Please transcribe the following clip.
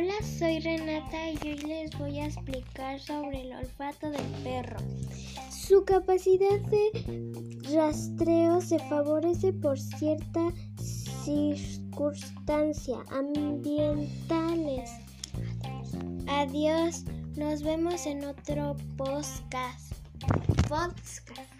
Hola, soy Renata y hoy les voy a explicar sobre el olfato del perro. Su capacidad de rastreo se favorece por ciertas circunstancias ambientales. Adiós, nos vemos en otro podcast. podcast.